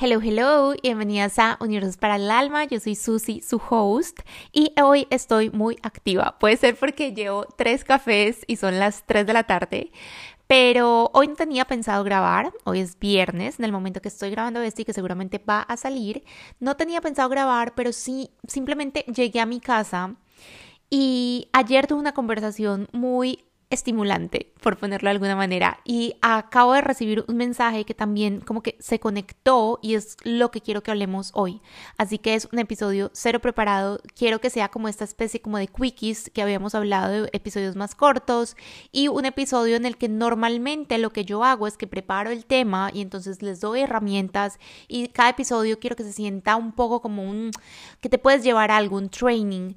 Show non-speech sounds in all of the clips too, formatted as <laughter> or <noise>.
Hello, hello, bienvenidas a Universos para el Alma. Yo soy Susi, su host, y hoy estoy muy activa. Puede ser porque llevo tres cafés y son las 3 de la tarde, pero hoy no tenía pensado grabar. Hoy es viernes, en el momento que estoy grabando esto y que seguramente va a salir. No tenía pensado grabar, pero sí, simplemente llegué a mi casa y ayer tuve una conversación muy estimulante, por ponerlo de alguna manera. Y acabo de recibir un mensaje que también como que se conectó y es lo que quiero que hablemos hoy. Así que es un episodio cero preparado. Quiero que sea como esta especie como de quickies que habíamos hablado de episodios más cortos y un episodio en el que normalmente lo que yo hago es que preparo el tema y entonces les doy herramientas y cada episodio quiero que se sienta un poco como un que te puedes llevar a algún training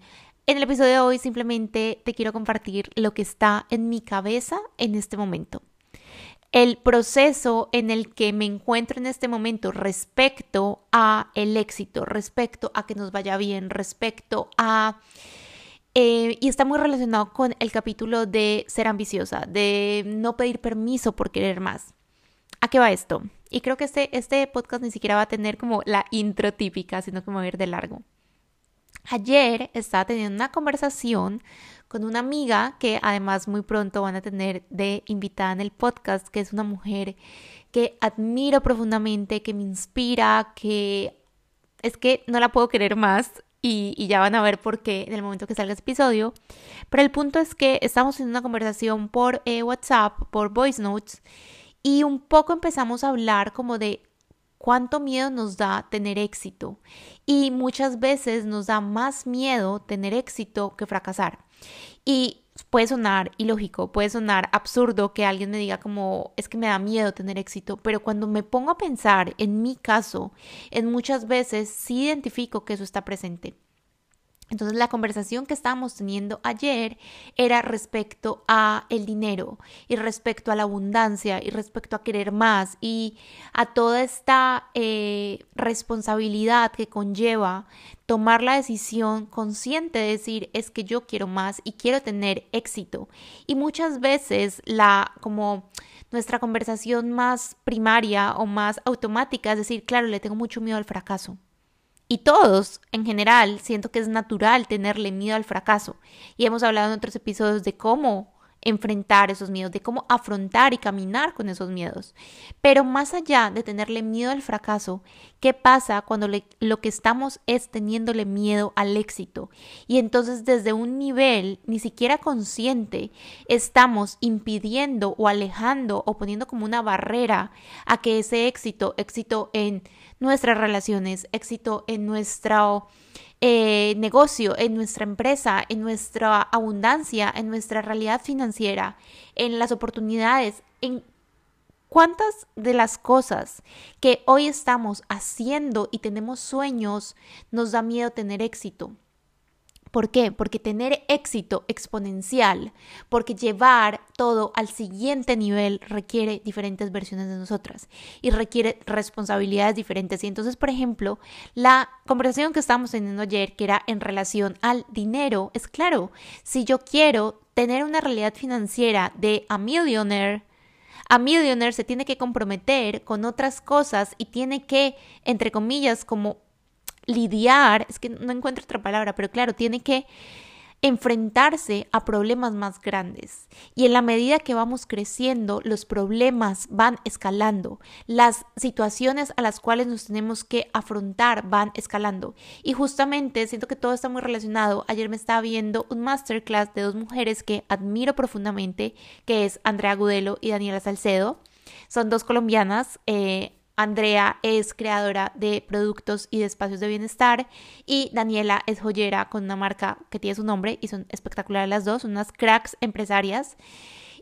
en el episodio de hoy simplemente te quiero compartir lo que está en mi cabeza en este momento. El proceso en el que me encuentro en este momento respecto a el éxito, respecto a que nos vaya bien, respecto a... Eh, y está muy relacionado con el capítulo de ser ambiciosa, de no pedir permiso por querer más. ¿A qué va esto? Y creo que este, este podcast ni siquiera va a tener como la intro típica, sino como va a ir de largo. Ayer estaba teniendo una conversación con una amiga que además muy pronto van a tener de invitada en el podcast, que es una mujer que admiro profundamente, que me inspira, que es que no la puedo querer más y, ya van a ver por qué en el momento que salga este episodio. Pero el punto es que estamos en una conversación por eh, WhatsApp, por voice notes, y un poco empezamos a hablar como de cuánto miedo nos da tener éxito y muchas veces nos da más miedo tener éxito que fracasar. Y puede sonar ilógico, puede sonar absurdo que alguien me diga como es que me da miedo tener éxito, pero cuando me pongo a pensar en mi caso, en muchas veces sí identifico que eso está presente. Entonces la conversación que estábamos teniendo ayer era respecto a el dinero y respecto a la abundancia y respecto a querer más y a toda esta eh, responsabilidad que conlleva tomar la decisión consciente de decir es que yo quiero más y quiero tener éxito. Y muchas veces la como nuestra conversación más primaria o más automática es decir, claro, le tengo mucho miedo al fracaso. Y todos, en general, siento que es natural tenerle miedo al fracaso. Y hemos hablado en otros episodios de cómo enfrentar esos miedos, de cómo afrontar y caminar con esos miedos. Pero más allá de tenerle miedo al fracaso, ¿qué pasa cuando lo que estamos es teniéndole miedo al éxito? Y entonces desde un nivel ni siquiera consciente estamos impidiendo o alejando o poniendo como una barrera a que ese éxito, éxito en nuestras relaciones, éxito en nuestro eh, negocio, en nuestra empresa, en nuestra abundancia, en nuestra realidad financiera, en las oportunidades, en cuántas de las cosas que hoy estamos haciendo y tenemos sueños nos da miedo tener éxito. ¿Por qué? Porque tener éxito exponencial, porque llevar todo al siguiente nivel requiere diferentes versiones de nosotras y requiere responsabilidades diferentes. Y entonces, por ejemplo, la conversación que estábamos teniendo ayer, que era en relación al dinero, es claro, si yo quiero tener una realidad financiera de a millionaire, a millionaire se tiene que comprometer con otras cosas y tiene que, entre comillas, como lidiar, es que no encuentro otra palabra, pero claro, tiene que enfrentarse a problemas más grandes. Y en la medida que vamos creciendo, los problemas van escalando, las situaciones a las cuales nos tenemos que afrontar van escalando. Y justamente siento que todo está muy relacionado. Ayer me estaba viendo un masterclass de dos mujeres que admiro profundamente, que es Andrea Gudelo y Daniela Salcedo. Son dos colombianas. Eh, Andrea es creadora de productos y de espacios de bienestar y Daniela es joyera con una marca que tiene su nombre y son espectaculares las dos, unas cracks empresarias.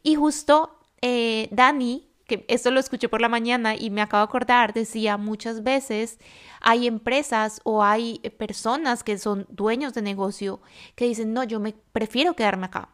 Y justo eh, Dani, que esto lo escuché por la mañana y me acabo de acordar, decía muchas veces hay empresas o hay personas que son dueños de negocio que dicen, no, yo me prefiero quedarme acá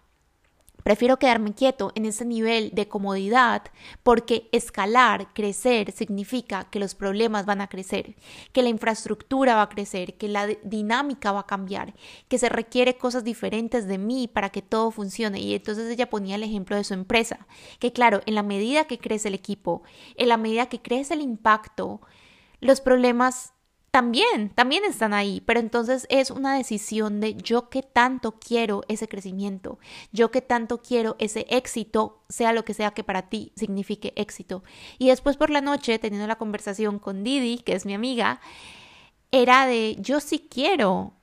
Prefiero quedarme quieto en ese nivel de comodidad porque escalar, crecer, significa que los problemas van a crecer, que la infraestructura va a crecer, que la dinámica va a cambiar, que se requiere cosas diferentes de mí para que todo funcione. Y entonces ella ponía el ejemplo de su empresa, que claro, en la medida que crece el equipo, en la medida que crece el impacto, los problemas también, también están ahí, pero entonces es una decisión de yo que tanto quiero ese crecimiento, yo que tanto quiero ese éxito, sea lo que sea que para ti signifique éxito. Y después por la noche, teniendo la conversación con Didi, que es mi amiga, era de yo sí quiero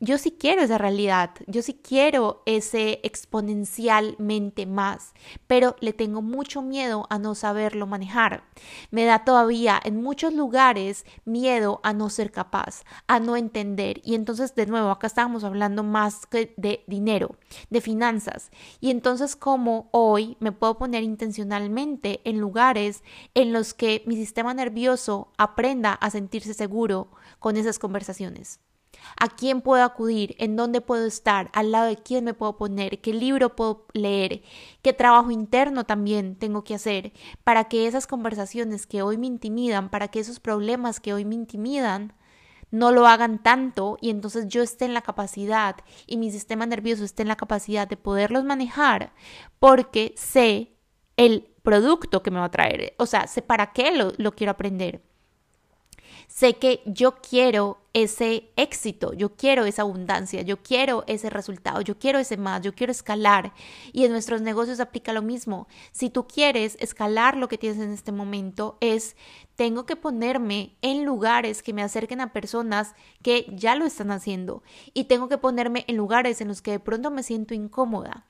yo sí quiero esa realidad, yo sí quiero ese exponencialmente más, pero le tengo mucho miedo a no saberlo manejar. Me da todavía en muchos lugares miedo a no ser capaz, a no entender. Y entonces, de nuevo, acá estábamos hablando más que de dinero, de finanzas. Y entonces, como hoy me puedo poner intencionalmente en lugares en los que mi sistema nervioso aprenda a sentirse seguro con esas conversaciones a quién puedo acudir, en dónde puedo estar, al lado de quién me puedo poner, qué libro puedo leer, qué trabajo interno también tengo que hacer para que esas conversaciones que hoy me intimidan, para que esos problemas que hoy me intimidan, no lo hagan tanto y entonces yo esté en la capacidad y mi sistema nervioso esté en la capacidad de poderlos manejar porque sé el producto que me va a traer, o sea, sé para qué lo, lo quiero aprender. Sé que yo quiero ese éxito, yo quiero esa abundancia, yo quiero ese resultado, yo quiero ese más, yo quiero escalar. Y en nuestros negocios aplica lo mismo. Si tú quieres escalar lo que tienes en este momento, es tengo que ponerme en lugares que me acerquen a personas que ya lo están haciendo y tengo que ponerme en lugares en los que de pronto me siento incómoda.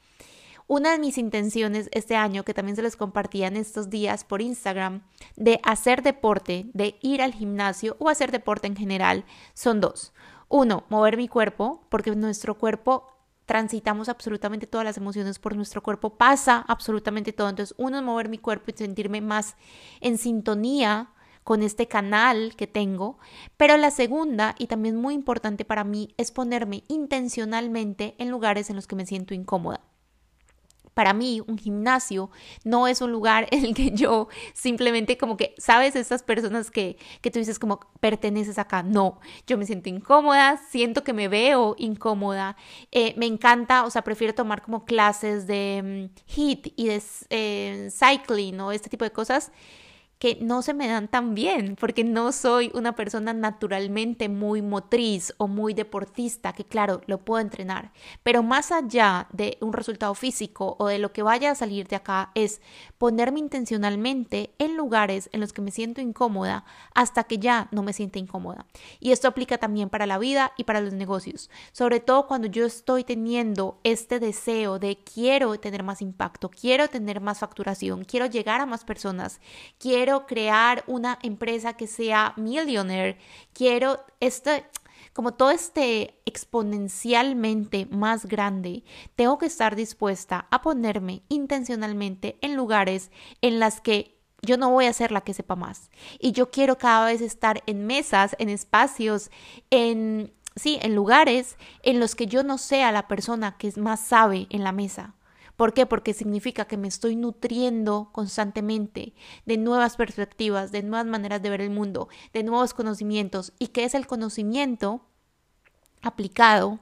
Una de mis intenciones este año, que también se les compartía en estos días por Instagram, de hacer deporte, de ir al gimnasio o hacer deporte en general, son dos. Uno, mover mi cuerpo, porque nuestro cuerpo transitamos absolutamente todas las emociones por nuestro cuerpo, pasa absolutamente todo. Entonces, uno es mover mi cuerpo y sentirme más en sintonía con este canal que tengo. Pero la segunda, y también muy importante para mí, es ponerme intencionalmente en lugares en los que me siento incómoda para mí un gimnasio no es un lugar <laughs> en el que yo simplemente como que, ¿sabes? Estas personas que, que tú dices como perteneces acá. No, yo me siento incómoda, siento que me veo incómoda, eh, me encanta, o sea, prefiero tomar como clases de mm, HIT y de eh, cycling o este tipo de cosas que no se me dan tan bien, porque no soy una persona naturalmente muy motriz o muy deportista, que claro, lo puedo entrenar, pero más allá de un resultado físico o de lo que vaya a salir de acá, es ponerme intencionalmente en lugares en los que me siento incómoda hasta que ya no me sienta incómoda. Y esto aplica también para la vida y para los negocios, sobre todo cuando yo estoy teniendo este deseo de quiero tener más impacto, quiero tener más facturación, quiero llegar a más personas, quiero crear una empresa que sea millionaire, quiero este, como todo este exponencialmente más grande, tengo que estar dispuesta a ponerme intencionalmente en lugares en las que yo no voy a ser la que sepa más. Y yo quiero cada vez estar en mesas, en espacios, en, sí, en lugares en los que yo no sea la persona que más sabe en la mesa. ¿Por qué? Porque significa que me estoy nutriendo constantemente de nuevas perspectivas, de nuevas maneras de ver el mundo, de nuevos conocimientos. ¿Y qué es el conocimiento aplicado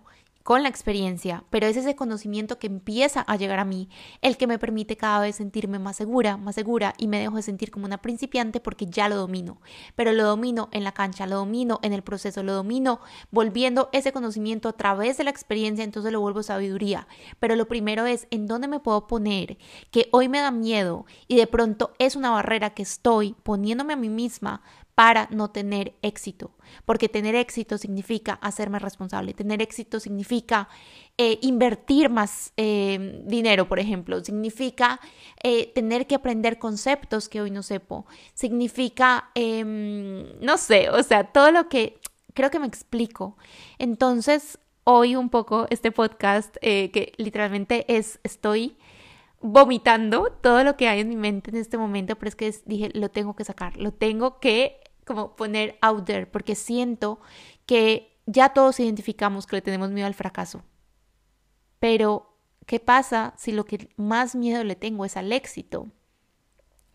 con la experiencia, pero es ese conocimiento que empieza a llegar a mí el que me permite cada vez sentirme más segura, más segura y me dejo de sentir como una principiante porque ya lo domino, pero lo domino en la cancha, lo domino en el proceso, lo domino volviendo ese conocimiento a través de la experiencia, entonces lo vuelvo sabiduría. Pero lo primero es en dónde me puedo poner que hoy me da miedo y de pronto es una barrera que estoy poniéndome a mí misma para no tener éxito, porque tener éxito significa hacerme responsable, tener éxito significa eh, invertir más eh, dinero, por ejemplo, significa eh, tener que aprender conceptos que hoy no sepo, significa, em, no sé, o sea, todo lo que creo que me explico. Entonces, hoy un poco este podcast que literalmente es, estoy vomitando todo lo que hay en mi mente en este momento, pero es que dije, lo tengo que sacar, lo tengo que como poner out there, porque siento que ya todos identificamos que le tenemos miedo al fracaso. Pero, ¿qué pasa si lo que más miedo le tengo es al éxito?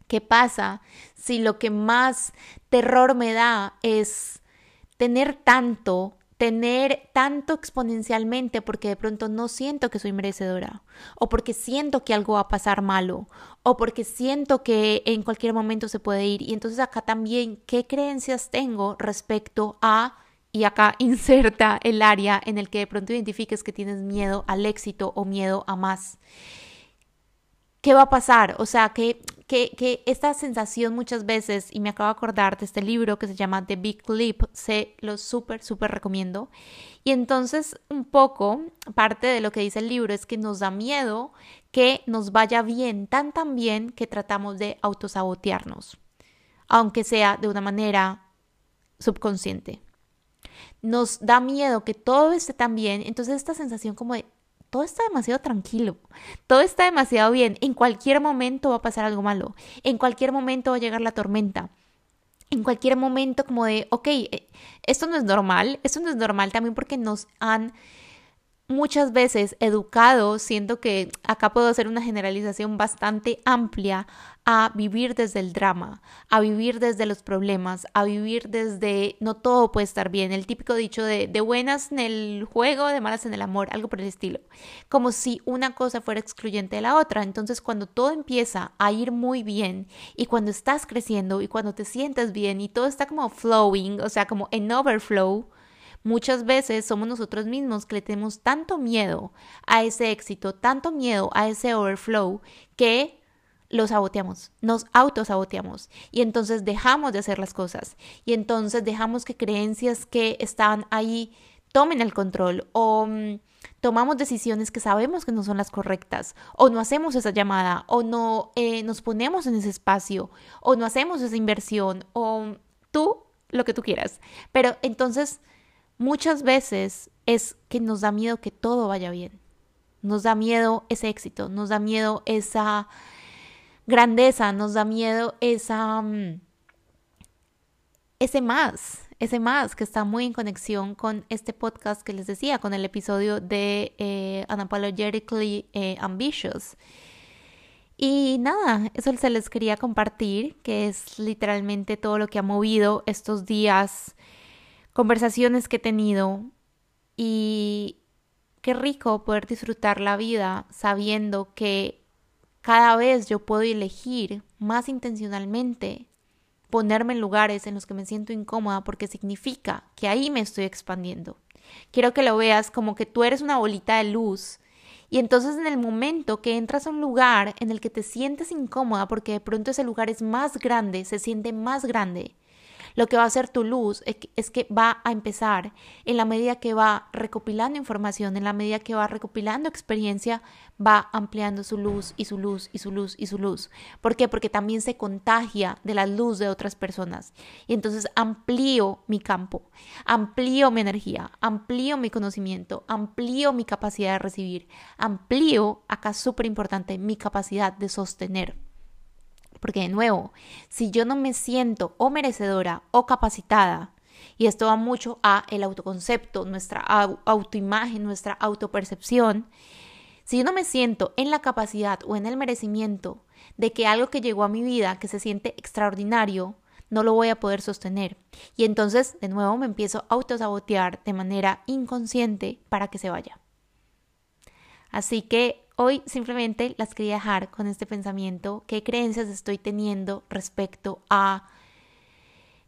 ¿Qué pasa si lo que más terror me da es tener tanto, tener tanto exponencialmente porque de pronto no siento que soy merecedora o porque siento que algo va a pasar malo o porque siento que en cualquier momento se puede ir. Y entonces acá también, ¿qué creencias tengo respecto a y acá <laughs> inserta el área en el que de pronto identifiques que tienes miedo al éxito o miedo a más. ¿Qué va a pasar? O sea, que que, esta sensación muchas veces, y me acabo de acordar de este libro que se llama The Big Leap, se lo súper, súper recomiendo. Y entonces un poco, parte de lo que dice el libro es que nos da miedo que nos vaya bien, tan tan bien que tratamos de autosabotearnos, aunque sea de una manera subconsciente. Nos da miedo que todo esté tan bien, entonces esta sensación como de todo está demasiado tranquilo, todo está demasiado bien, en cualquier momento va a pasar algo malo, en cualquier momento va a llegar la tormenta. En cualquier momento como de, ok, eh, esto no es normal, esto no es normal también porque nos han muchas veces educado, siento que acá puedo hacer una generalización bastante amplia, a vivir desde el drama, a vivir desde los problemas, a vivir desde no todo puede estar bien, el típico dicho de, de buenas en el juego, de malas en el amor, algo por el estilo, como si una cosa fuera excluyente de la otra. Entonces cuando todo empieza a ir muy bien y cuando estás creciendo y cuando te sientes bien y todo está como flowing, o sea, como en overflow, Muchas veces somos nosotros mismos que le tenemos tanto miedo a ese éxito, tanto miedo a ese overflow, que lo saboteamos, nos autosaboteamos y entonces dejamos de hacer las cosas y entonces dejamos que creencias que están ahí tomen el control o mm, tomamos decisiones que sabemos que no son las correctas o no hacemos esa llamada o no eh, nos ponemos en ese espacio o no hacemos esa inversión o tú lo que tú quieras. Pero entonces muchas veces es que nos da miedo que todo vaya bien. Nos da miedo ese éxito, nos da miedo esa grandeza, nos da miedo esa mm, ese más, ese más que está muy en conexión con este podcast que les decía, con el episodio de eh, Unapologetically eh, Ambitious. Y nada, eso se les quería compartir, que es literalmente todo lo que ha movido estos días conversaciones que he tenido y qué rico poder disfrutar la vida sabiendo que cada vez yo puedo elegir más intencionalmente ponerme en lugares en los que me siento incómoda porque significa que ahí me estoy expandiendo. Quiero que lo veas como que tú eres una bolita de luz y entonces en el momento que entras a un lugar en el que te sientes incómoda porque de pronto ese lugar es más grande, se siente más grande, lo que va a hacer tu luz es que va a empezar en la medida que va recopilando información, en la medida que va recopilando experiencia, va ampliando su luz y su luz y su luz y su luz. ¿Por qué? Porque también se contagia de la luz de otras personas. Y entonces amplío mi campo, amplío mi energía, amplío mi conocimiento, amplío mi capacidad de recibir, amplío, acá súper importante, mi capacidad de sostener. Porque de nuevo, si yo no me siento o merecedora o capacitada, y esto va mucho a el autoconcepto, nuestra autoimagen, nuestra autopercepción, si yo no me siento en la capacidad o en el merecimiento de que algo que llegó a mi vida, que se siente extraordinario, no lo voy a poder sostener. Y entonces, de nuevo, me empiezo a autosabotear de manera inconsciente para que se vaya. Así que Hoy simplemente las quería dejar con este pensamiento, qué creencias estoy teniendo respecto a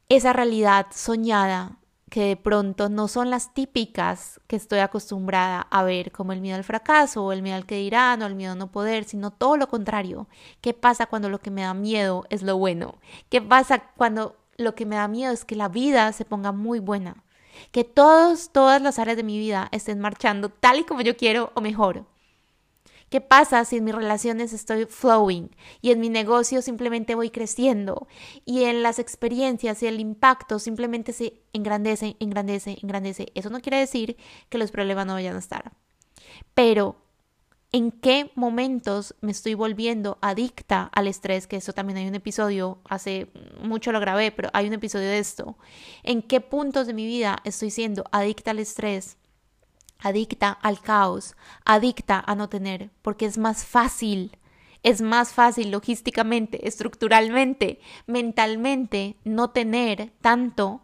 esa realidad soñada que de pronto no son las típicas que estoy acostumbrada a ver, como el miedo al fracaso o el miedo al que dirán o el miedo a no poder, sino todo lo contrario. ¿Qué pasa cuando lo que me da miedo es lo bueno? ¿Qué pasa cuando lo que me da miedo es que la vida se ponga muy buena? Que todos, todas las áreas de mi vida estén marchando tal y como yo quiero o mejor. ¿Qué pasa si en mis relaciones estoy flowing y en mi negocio simplemente voy creciendo y en las experiencias y el impacto simplemente se engrandece, engrandece, engrandece? Eso no quiere decir que los problemas no vayan a estar. Pero en qué momentos me estoy volviendo adicta al estrés, que eso también hay un episodio, hace mucho lo grabé, pero hay un episodio de esto. En qué puntos de mi vida estoy siendo adicta al estrés adicta al caos, adicta a no tener, porque es más fácil, es más fácil logísticamente, estructuralmente, mentalmente, no tener tanto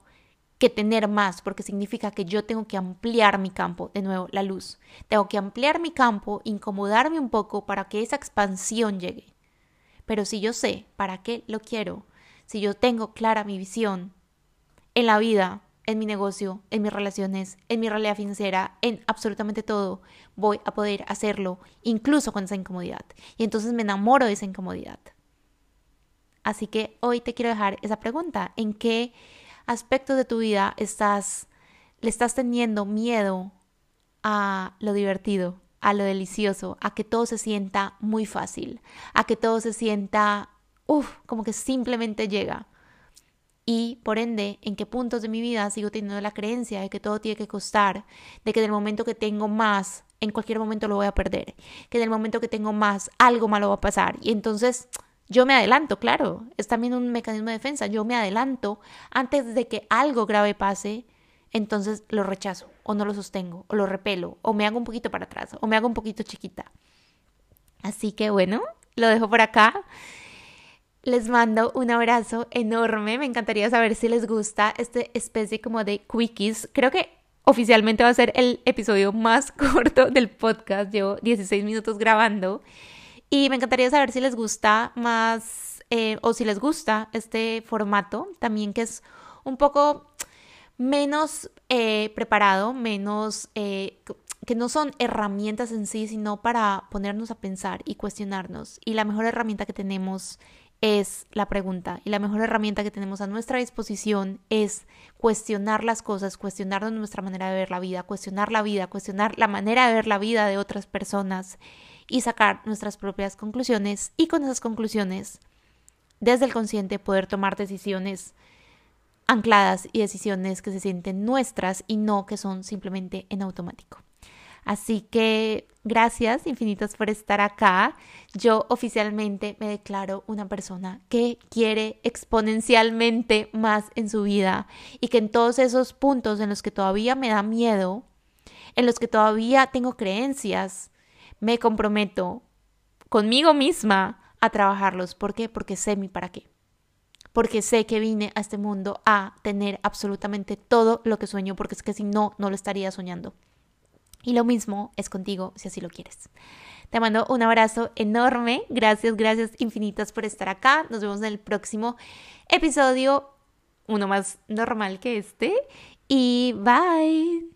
que tener más, porque significa que yo tengo que ampliar mi campo, de nuevo, la luz. Tengo que ampliar mi campo, incomodarme un poco para que esa expansión llegue. Pero si yo sé para qué lo quiero, si yo tengo clara mi visión en la vida, en mi negocio, en mis relaciones, en mi realidad financiera, en absolutamente todo, voy a poder hacerlo, incluso con esa incomodidad. Y entonces me enamoro de esa incomodidad. Así que hoy te quiero dejar esa pregunta. ¿En qué aspectos de tu vida estás, le estás teniendo miedo a lo divertido, a lo delicioso, a que todo se sienta muy fácil, a que todo se sienta, uff, como que simplemente llega? Y por ende en qué puntos de mi vida sigo teniendo la creencia de que todo tiene que costar, de que en el momento que tengo más, en cualquier momento lo voy a perder, que en el momento que tengo más, algo malo va a pasar. Y entonces yo me adelanto, claro, es también un mecanismo de defensa, yo me adelanto antes de que algo grave pase, entonces lo rechazo o no lo sostengo o lo repelo o me hago un poquito para atrás o me hago un poquito chiquita. Así que bueno, lo dejo por acá. Les mando un abrazo enorme. Me encantaría saber si les gusta este especie como de quickies. Creo que oficialmente va a ser el episodio más <laughs> corto del podcast. Llevo 16 minutos grabando. Y me encantaría saber si les gusta más eh, o si les gusta este formato también que es un poco menos eh, preparado, menos... Eh, que no son herramientas en sí, sino para ponernos a pensar y cuestionarnos. Y la mejor herramienta que tenemos es la pregunta y la mejor herramienta que tenemos a nuestra disposición es cuestionar las cosas, cuestionar nuestra manera de ver la vida, cuestionar la vida, cuestionar la manera de ver la vida de otras personas y sacar nuestras propias conclusiones y con esas conclusiones desde el consciente poder tomar decisiones ancladas y decisiones que se sienten nuestras y no que son simplemente en automático. Así que gracias infinitas por estar acá. Yo oficialmente me declaro una persona que quiere exponencialmente más en su vida y que en todos esos puntos en los que todavía me da miedo, en los que todavía tengo creencias, me comprometo conmigo misma a trabajarlos. ¿Por qué? Porque sé mi para qué. Porque sé que vine a este mundo a tener absolutamente todo lo que sueño, porque es que si no, no lo estaría soñando. Y lo mismo es contigo si así lo quieres. Te mando un abrazo enorme. Gracias, gracias infinitas por estar acá. Nos vemos en el próximo episodio, uno más normal que este. Y bye.